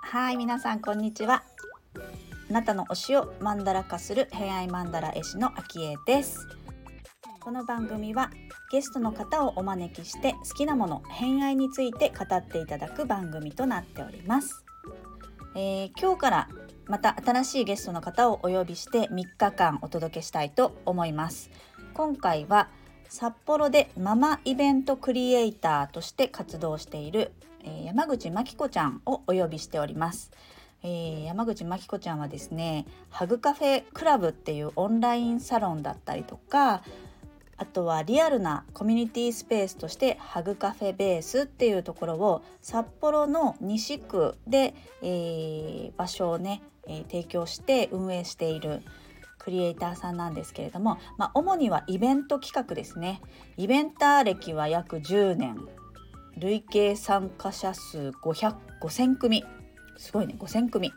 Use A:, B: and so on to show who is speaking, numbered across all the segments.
A: はい皆さんこんにちは。あなたの推しをマンダラ化する偏愛マンダラ絵師の秋江です。この番組はゲストの方をお招きして好きなもの偏愛について語っていただく番組となっております、えー、今日からまた新しいゲストの方をお呼びして3日間お届けしたいと思います今回は札幌でママイベントクリエイターとして活動している、え、山口真紀子ちゃんをお呼びしております。えー、山口真紀子ちゃんはですねハグカフェクラブっていうオンラインサロンだったりとかあとはリアルなコミュニティスペースとしてハグカフェベースっていうところを札幌の西区で、えー、場所をね、えー、提供して運営しているクリエイターさんなんですけれども、まあ、主にはイベント企画ですね。イベンター歴は約10年。累計参加者数500,000組。すごいね5000組。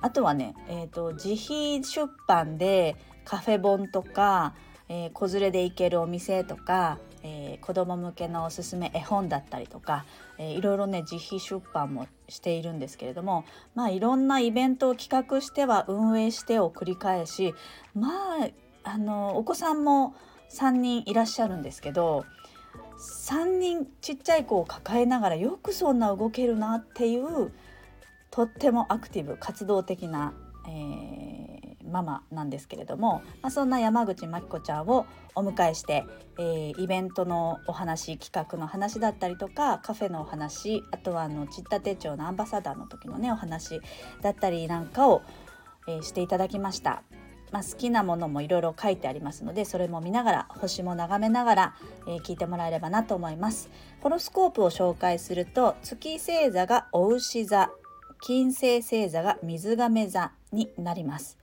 A: あとはね、えーと、自費出版でカフェ本とか、えー、子連れで行けるお店とかえー、子ども向けのおすすめ絵本だったりとか、えー、いろいろね自費出版もしているんですけれどもまあいろんなイベントを企画しては運営してを繰り返しまああのお子さんも3人いらっしゃるんですけど3人ちっちゃい子を抱えながらよくそんな動けるなっていうとってもアクティブ活動的な、えーママなんですけれども、まあ、そんな山口真紀子ちゃんをお迎えして、えー、イベントのお話企画の話だったりとかカフェのお話あとはあのちった手帳のアンバサダーの時のねお話だったりなんかを、えー、していただきました。まあ、好きなものもいろいろ書いてありますのでそれも見ながら星も眺めながら、えー、聞いてもらえればなと思いますホロスコープを紹介すると月星座がお牛座金星星座が水亀座になります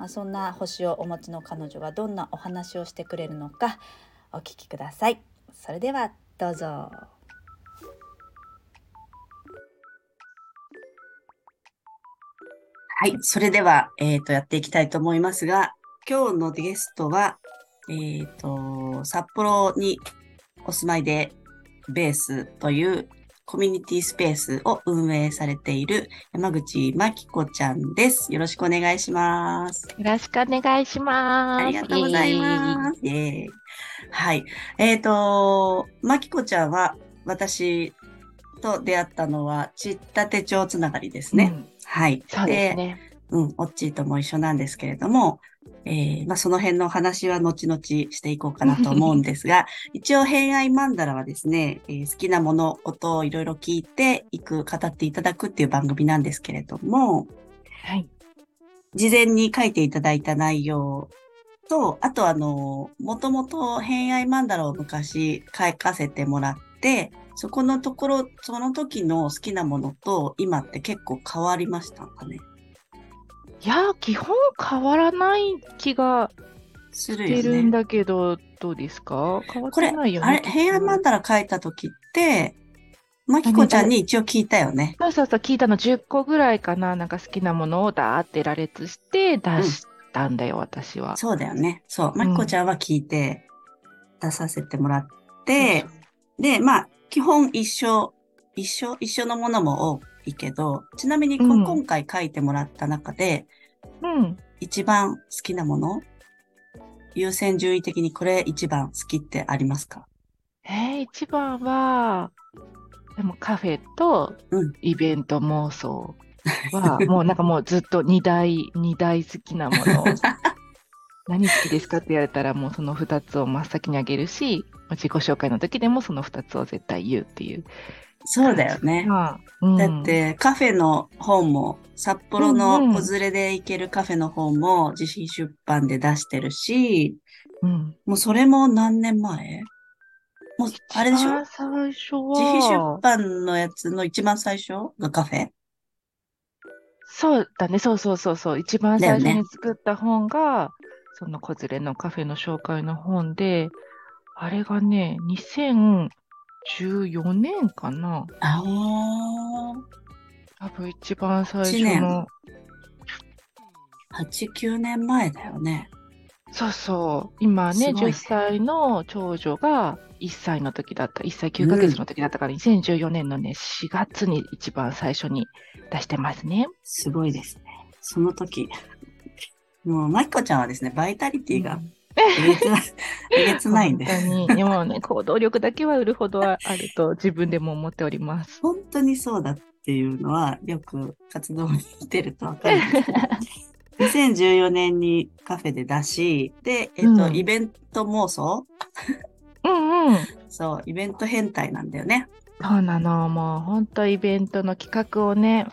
A: まあ、そんな星をお持ちの彼女がどんなお話をしてくれるのかお聞きください。それではどうぞ。
B: はい、それでは、えっ、ー、と、やっていきたいと思いますが、今日のゲストは、えっ、ー、と、札幌にお住まいでベースというコミュニティスペースを運営されている山口真紀子ちゃんです。よろしくお願いします。
C: よろしくお願いします。
B: ありがとうございます。はい。えっ、ー、と、真紀子ちゃんは私と出会ったのは、ちった手帳つながりですね。うん、はい。
C: そうですね。
B: うん、オッチーとも一緒なんですけれども、えー、まあ、その辺の話は後々していこうかなと思うんですが、一応、偏愛マンダラはですね、えー、好きなもの、音をいろいろ聞いていく、語っていただくっていう番組なんですけれども、
C: はい。
B: 事前に書いていただいた内容と、あとあの、もともと偏愛マンダラを昔書かせてもらって、そこのところ、その時の好きなものと今って結構変わりましたかね？
C: いや、基本変わらない気がするしてるんだけど、どうですか？変わってないよね。
B: あれ、平安曼荼羅書いた時って、まきこちゃんに一応聞いたよね。
C: そうそうそう、聞いたの10個ぐらいかな。なんか好きなものをダーって羅列して出したんだよ、うん、私は。
B: そうだよね。そう。まきこちゃんは聞いて出させてもらって、うん、で、まあ、基本一緒、一緒、一緒のものも多いけど、ちなみに、うん、今回書いてもらった中で、
C: うん、
B: 一番好きなもの優先順位的にこれ一番好きってありますか？
C: えー、一番は、でもカフェとイベント妄想は、うん、もうなんかもうずっと二大、二大好きなもの。何好きですかって言われたらもうその2つを真っ先にあげるし、自己紹介の時でもその2つを絶対言うっていう
B: そうだよね。うん、だってカフェの本も、札幌の子連れで行けるカフェの本も自費出版で出してるし、
C: うん、
B: もうそれも何年前？もう、あれでしょ？
C: 最初は。
B: 自費出版のやつの一番最初がカフェ？
C: そうだね、そうそうそうそう。一番最初に作った本が、ね、その子連れのカフェの紹介の本で、あれがね、2000、14年かな。
B: ああ。
C: 多分一番最初の。
B: 8、9年前だよね。
C: そうそう。今ね、
B: ね
C: 10歳の長女が1歳の時だった、1歳9ヶ月の時だったから、2014年のね、4月に一番最初に出してますね。
B: すごいですね。その時、もう、まきこちゃんはですね、バイタリティがえげつない、えげ つないんで。
C: 本当に。でもね、行動力だけは売るほどはあると自分でも思っております。
B: 本当にそうだっていうのは、よく活動にしてるとわかるんですけど。2014年にカフェで出し、で、えっと、
C: うん
B: イベント妄想？
C: うんうん。
B: そう、イベント変態なんだよね。
C: そうなの。もう本当イベントの企画をね、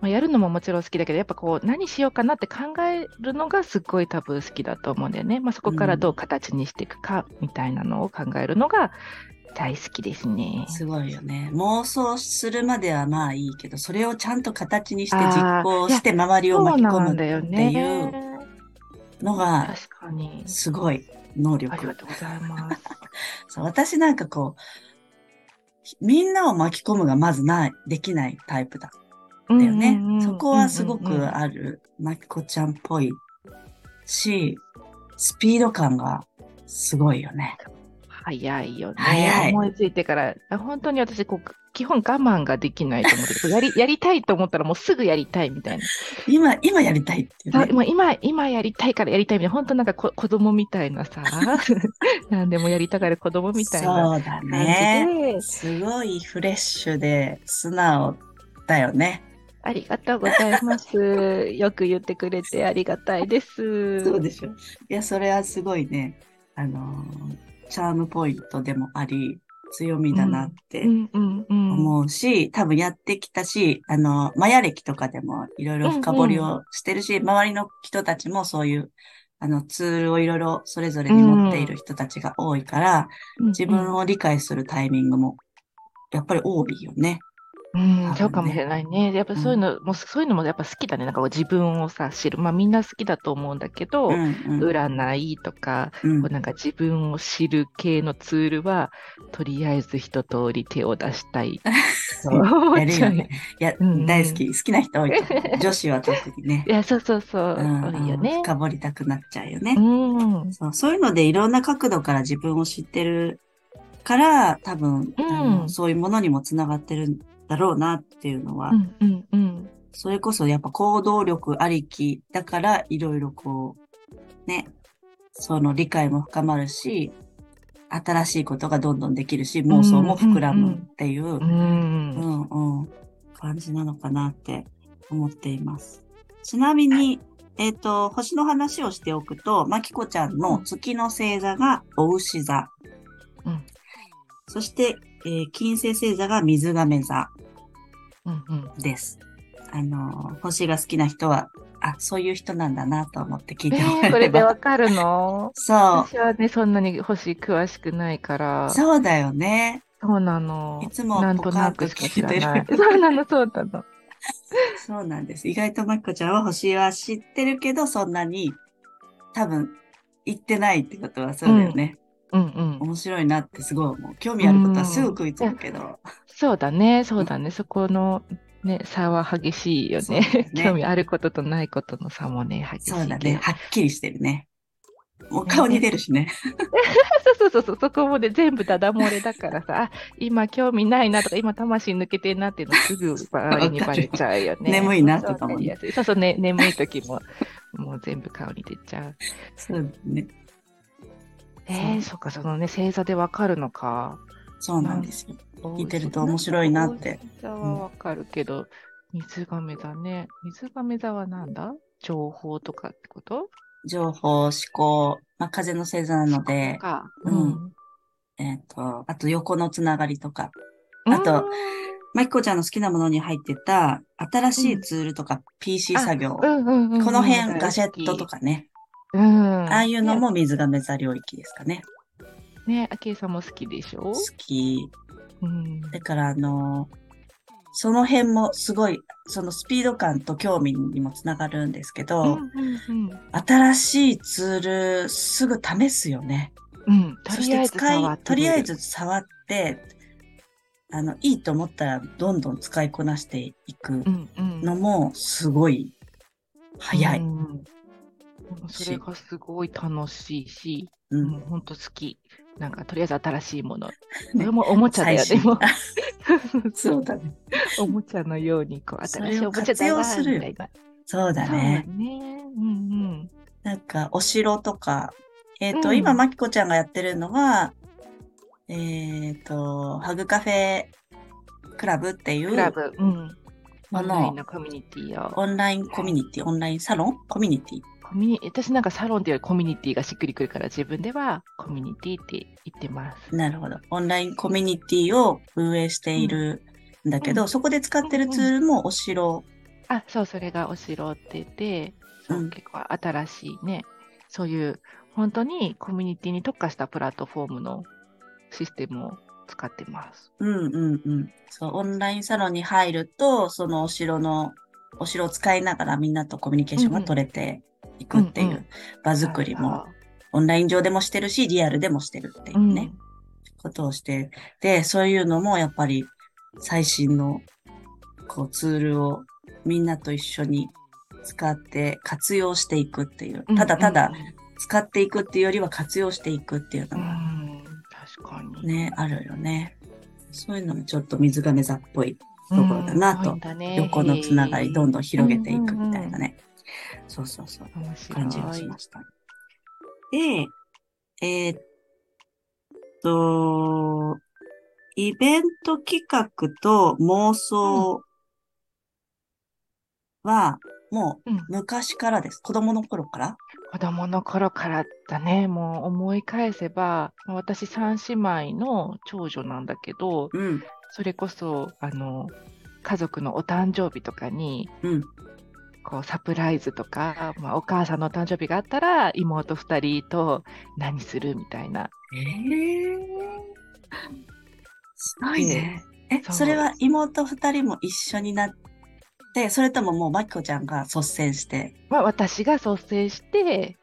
C: まあ、やるのももちろん好きだけど、やっぱこう何しようかなって考えるのがすっごい多分好きだと思うんだよね。まあ、そこからどう形にしていくかみたいなのを考えるのが大好きですね。
B: すごいよね。妄想するまではまあいいけど、それをちゃんと形にして実行して周りを巻き込む
C: なんだよ
B: っていう
C: ね。
B: のが。すごい能
C: ありが
B: 力。
C: とうございます。
B: そう私なんかこう、みんなを巻き込むがまずない、できないタイプだったよね。そこはすごくある、まきこちゃんっぽいし、スピード感がすごいよね。
C: 早いよね。
B: 早い
C: 思いついてから、あ本当に私こう、基本我慢ができないと思って、やり、やりたいと思ったらもうすぐやりたいみたいな。
B: 今、今やりたいっていうね。
C: さもう今、今やりたいからやりたいみたいな、本当なんかこ子供みたいなさ、何でもやりたがる子供みたいな
B: そうだね。
C: で、
B: すごいフレッシュで素直だよね。
C: ありがとうございます。よく言ってくれてありがたいです。
B: そうでしょ。いや、それはすごいね、あのーチャームポイントでもあり、強みだなって
C: うんうんうん。
B: 思うし、多分やってきたし、あの、マヤ歴とかでもいろいろ深掘りをしてるし、周りの人たちもそういう、あの、ツールをいろいろそれぞれに持っている人たちが多いから、自分
C: を、
B: を理解するタイミングも、やっぱり多いよね。
C: うん、そうかもしれないね。やっぱそういうの、もうそういうのもやっぱ好きだね。なんか自分をさ、知る。まあみんな好きだと思うんだけど、
B: うんうん
C: 占いとか、
B: うん
C: こうなんか自分を知る系のツールは、とりあえず一通り手を出したい。そう思
B: やるよね。いや、
C: うん
B: 大好き。好きな人多い。女子は特にね
C: い。や、そうそうそう。
B: うん
C: 多いよね。
B: 深掘りたくなっちゃうよね。
C: うん。
B: そうそういうのでいろんな角度から自分を知ってるから、多分、
C: うん
B: そういうものにもつながってるんだろうなっていうのは、
C: うんうんうん。
B: それこそやっぱ行動力ありきだから、いろいろこう、ね、その理解も深まるし、新しいことがどんどんできるし、妄想も膨らむっていう、感じなのかなって思っています。ちなみに、えっ、と、星の話をしておくと、まきこちゃんの月の星座がお牛座。
C: うん
B: そして、えー金星星座が水亀座
C: うんうん。
B: です。あのー、星が好きな人は、あ、そういう人なんだなと思って聞いても
C: えー、
B: らえれば。
C: これでわかるの？
B: そ
C: 私はね、そんなに星詳しくないから
B: う。。そうだよね。
C: そうなの。
B: いつも
C: なんとなくしか知らない。
B: ポ
C: そうなの、そうなの。
B: そうなんです。意外とまきこちゃんは星は知ってるけど、そんなに多分言ってないってことはそうだよね。
C: うんうん。
B: 面白いなってすごい思う。興味あることはすぐ食いつくけど。
C: そうだね、そうだね。そこのね、差は激しいよね。
B: ね
C: 興味あることとないことの差もね、激しい。
B: そうだね。はっきりしてるね。もう顔に出るしね。
C: そうそうそうそう、そこもね、全部ダダ漏れだからさ、あ、今興味ないなとか、今魂抜けてんなっていうのすぐ周りにバレちゃうよね。
B: 眠いなとかもね
C: そうそうね、眠い時も、もう全部顔に出ちゃう。
B: そうだね。
C: えー、そっか、そのね、星座でわかるのか。
B: そうなんですよ。
C: 聞
B: いてると面白いなって。
C: 星座はわかるけど、水亀座ね。水亀座はなんだ？情報とかってこと？
B: 情報、思考、まあ、風の星座なので、
C: か。
B: うん。えっ、と、あと横のつながりとか、あとまきこちゃんの好きなものに入ってた新しいツールとか PC 作業、
C: うんうんうんうん、
B: この辺ガジェットとかね、
C: うん。
B: ああいうのも水亀座領域ですかね。
C: ね。ね、あきえさんも好きでしょ？
B: 好き。
C: うん。
B: だからあのその辺もすごい、そのスピード感と興味にもつながるんですけど、
C: うんうんうん
B: 新しいツールすぐ試すよね。
C: うん。と
B: そし
C: りあえず
B: て使い、とりあえず触って、あの、いいと思ったらどんどん使いこなしていく
C: うんうん。
B: のもすごい早い。
C: うんそれがすごい楽しいし、
B: う。
C: もうん本当好き。なんかとりあえず新しいもの。これもおもちゃだよ
B: 最
C: ね。も
B: そうだね。
C: おもちゃのように、こう、新しいおもちゃだ
B: よ
C: みたいな。
B: そうだね。
C: ね。うんうん。
B: なんか、お城とか、えっ、と、
C: うん
B: 今、まきこちゃんがやってるのは、えっ、と、ハグカフェクラブっていう
C: クラブ、うん。
B: も
C: オンライン
B: の
C: のコミュニティを。
B: オンラインコミュニティ、オンラインサロン？コミュニティ？
C: コミュニ私なんかサロンっていうよりコミュニティがしっくりくるから自分ではコミュニティって言ってます。
B: なるほど。オンラインコミュニティを運営しているんだけど、
C: うん
B: そこで使ってるツールもお城。
C: あ、そう、それがお城って言って、そう
B: うん
C: 結構新しいね、そういう本当にコミュニティに特化したプラットフォームのシステムを使ってます。
B: うんうんうん。そう、オンラインサロンに入ると、そのお城の、お城を使いながらみんなとコミュニケーションが取れていくってい
C: うんう
B: うん。場作りも、オンライン上でもしてるし、リアルでもしてるっていう
C: うん。
B: ね、ことをして、で、そういうのもやっぱり最新のこうツールをみんなと一緒に使って活用していくっていう、
C: うん
B: ただただ使っていくっていうよりは活用していくっていう
C: う
B: のが
C: ん、確かに。
B: ね、あるよね。そういうのもちょっと水亀座っぽいところだなと。横のつながりどんどん広げていくみたいな
C: ね。
B: ね。そうそうそう。感じがしました。で、えーっと、イベント企画と妄想は、もう
C: うん
B: 昔からです。子供の頃から？
C: 子供の頃からだね、もう思い返せば、まあ私三姉妹の長女なんだけど、
B: うん、
C: それこそ、あの、家族のお誕生日とかに、
B: うん。
C: こうサプライズとか、まあ、お母さんのお誕生日があったら妹2人と何するみたいな。
B: ええすごいね。え、
C: そう
B: それは妹二人も一緒になって、それとももうまきこちゃんが率先して？
C: まあ、私が率先して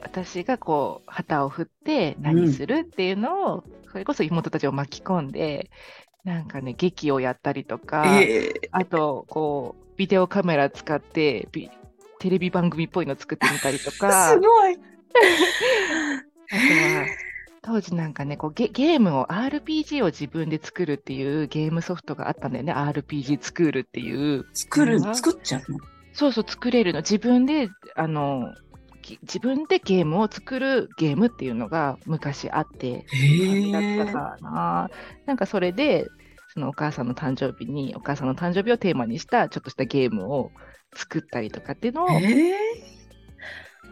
C: 私がこう旗を振って何するっていうのを、それこそ妹たちを巻き込んでなんかね劇をやったりとか、
B: え
C: あとこうビデオカメラ使ってビテレビ番組っぽいの作ってみたりとか。
B: すごい。
C: あとは、当時なんかね、こうゲゲームを、RPG を自分で作るっていうゲームソフトがあったんだよね。RPG スクールっていう。
B: 作る作っちゃうの？
C: そうそう、作れるの。自分で、あの、き自分でゲームを作るゲームっていうのが昔あって、
B: へ
C: だったかな。なんかそれで、そのお母さんの誕生日に、お母さんの誕生日をテーマにしたちょっとしたゲームを作ったりとかっていうのを、
B: ええ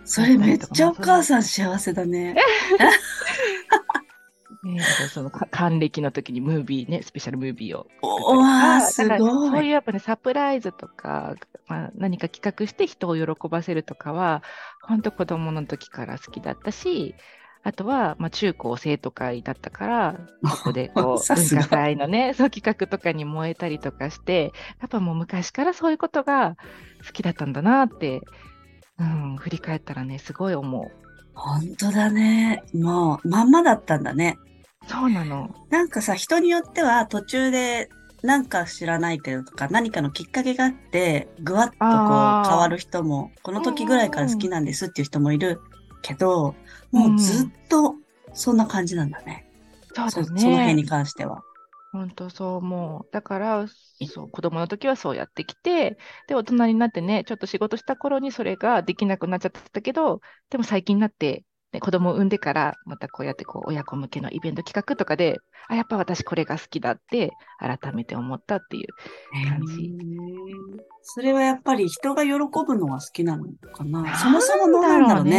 B: それめっちゃお母さん幸せだね。
C: ね、そのか還暦の時にムービーね、スペシャルムービーを
B: おわー、す
C: だからそういう
B: ごい。
C: やっぱね、サプライズとか、まあ、何か企画して人を喜ばせるとかは、本当子供の時から好きだったし、あとは、まあ、中高生徒会だったから、そこでこう 文化祭のね、そう企画とかに燃えたりとかして、やっぱもう昔からそういうことが好きだったんだなって、うん、振り返ったらね、すごい思う。
B: 本当だね。もう、まんまだったんだね。
C: そうなの。
B: なんかさ、人によっては途中で、なんか知らないけどとか、何かのきっかけがあって、ぐわっとこう変わる人も、この時ぐらいから好きなんですっていう人もいるけど、もうずっとそんな感じなんだね。そ
C: そうだね。
B: その辺に関しては。
C: 本当そう思う。だから、そう、子供の時はそうやってきて、で、大人になってね、ちょっと仕事した頃にそれができなくなっちゃったけど、でも最近になって、ね、子供を産んでから、またこうやってこう親子向けのイベント企画とかで、あ、やっぱ私これが好きだって、改めて思ったっていう。感じ
B: それはやっぱり人が喜ぶのは好きなのかな？そもそものなんだろうね。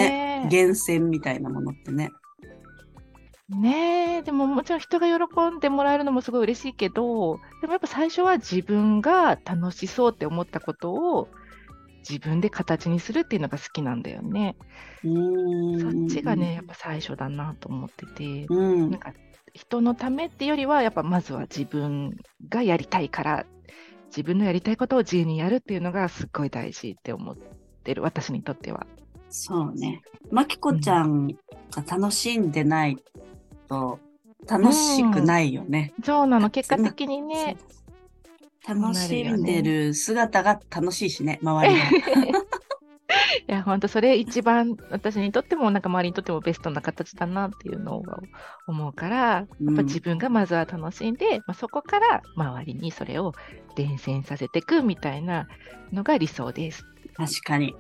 C: ね。
B: 源泉みたいなものってね。
C: ねえ、でももちろん人が喜んでもらえるのもすごい嬉しいけど、でもやっぱ最初は自分が楽しそうって思ったことを自分で形にするっていうのが好きなんだよね。そっちがね、やっぱ最初だなと思ってて、
B: うん
C: なん。か人のためってよりは、やっぱまずは自分がやりたいから、自分のやりたいことを自由にやるっていうのがすっごい大事って思ってる、私にとっては。
B: そうね。まきこちゃんが楽しんでないと楽しくないよね。
C: そうなの、結果的にね、
B: 楽しんでる姿が楽しいしね、周りが。
C: いや、本当それ一番私にとっても、なんか周りにとってもベストな形だなっていうのを思うから、やっぱ自分がまずは楽しんで、まあ、そこから周りにそれを伝染させていくみたいなのが理想です。
B: 確かに。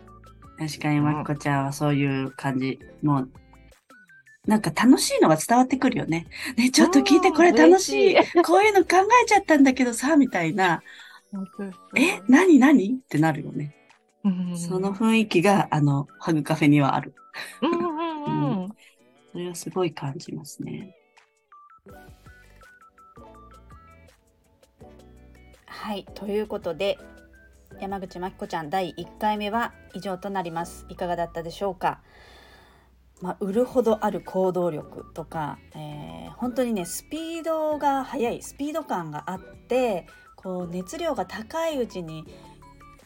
B: 確かに、まっこちゃんはそういう感じ。もう、なんか楽しいのが伝わってくるよね。ね、ちょっと聞いて、これ楽しい。こういうの考えちゃったんだけどさ、みたいな。え、何何？ってなるよね。その雰囲気が、あの、ハグカフェにはある。うんうんうん、それはすごい感じますね。
A: はい、ということで、山口真紀子ちゃん第1回目は以上となります。いかがだったでしょうか？まあ、売るほどある行動力とか、えー、本当にねスピードが速いスピード感があってこう熱量が高いうちに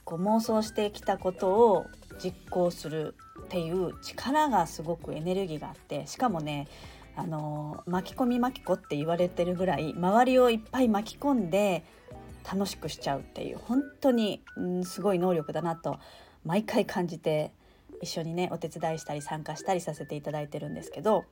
A: こう妄想してきたことを実行するっていう力がすごくエネルギーがあってしかもねあの巻き込み巻き子って言われてるぐらい周りをいっぱい巻き込んで楽しくしちゃうっていう本当に、うん、すごい能力だなと毎回感じて一緒にねお手伝いしたり参加したりさせていただいてるんですけど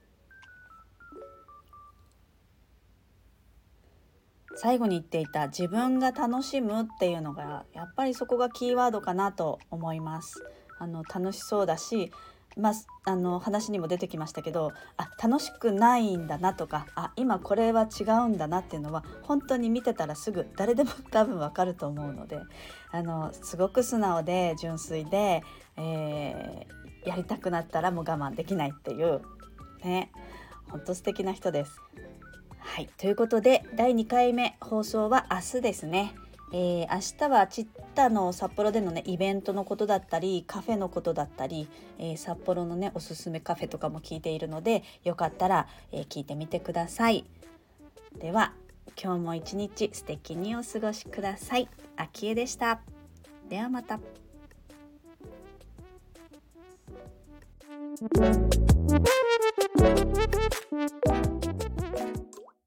A: 最後に言っていた自分が楽しむっていうのがやっぱりそこがキーワードかなと思います。あの楽しそうだしまあ、あの話にも出てきましたけどあ楽しくないんだなとかあ今これは違うんだなっていうのは本当に見てたらすぐ誰でも 多分わかると思うのであのすごく素直で純粋で、えー、やりたくなったらもう我慢できないっていうね本当素敵な人です。はいということで第2回目放送は明日ですね。えー、明日はチッタの札幌でのねイベントのことだったりカフェのことだったり、えー、札幌のねおすすめカフェとかも聞いているのでよかったら、えー、聞いてみてください。では今日も一日素敵にお過ごしください。あきえでした。ではまた。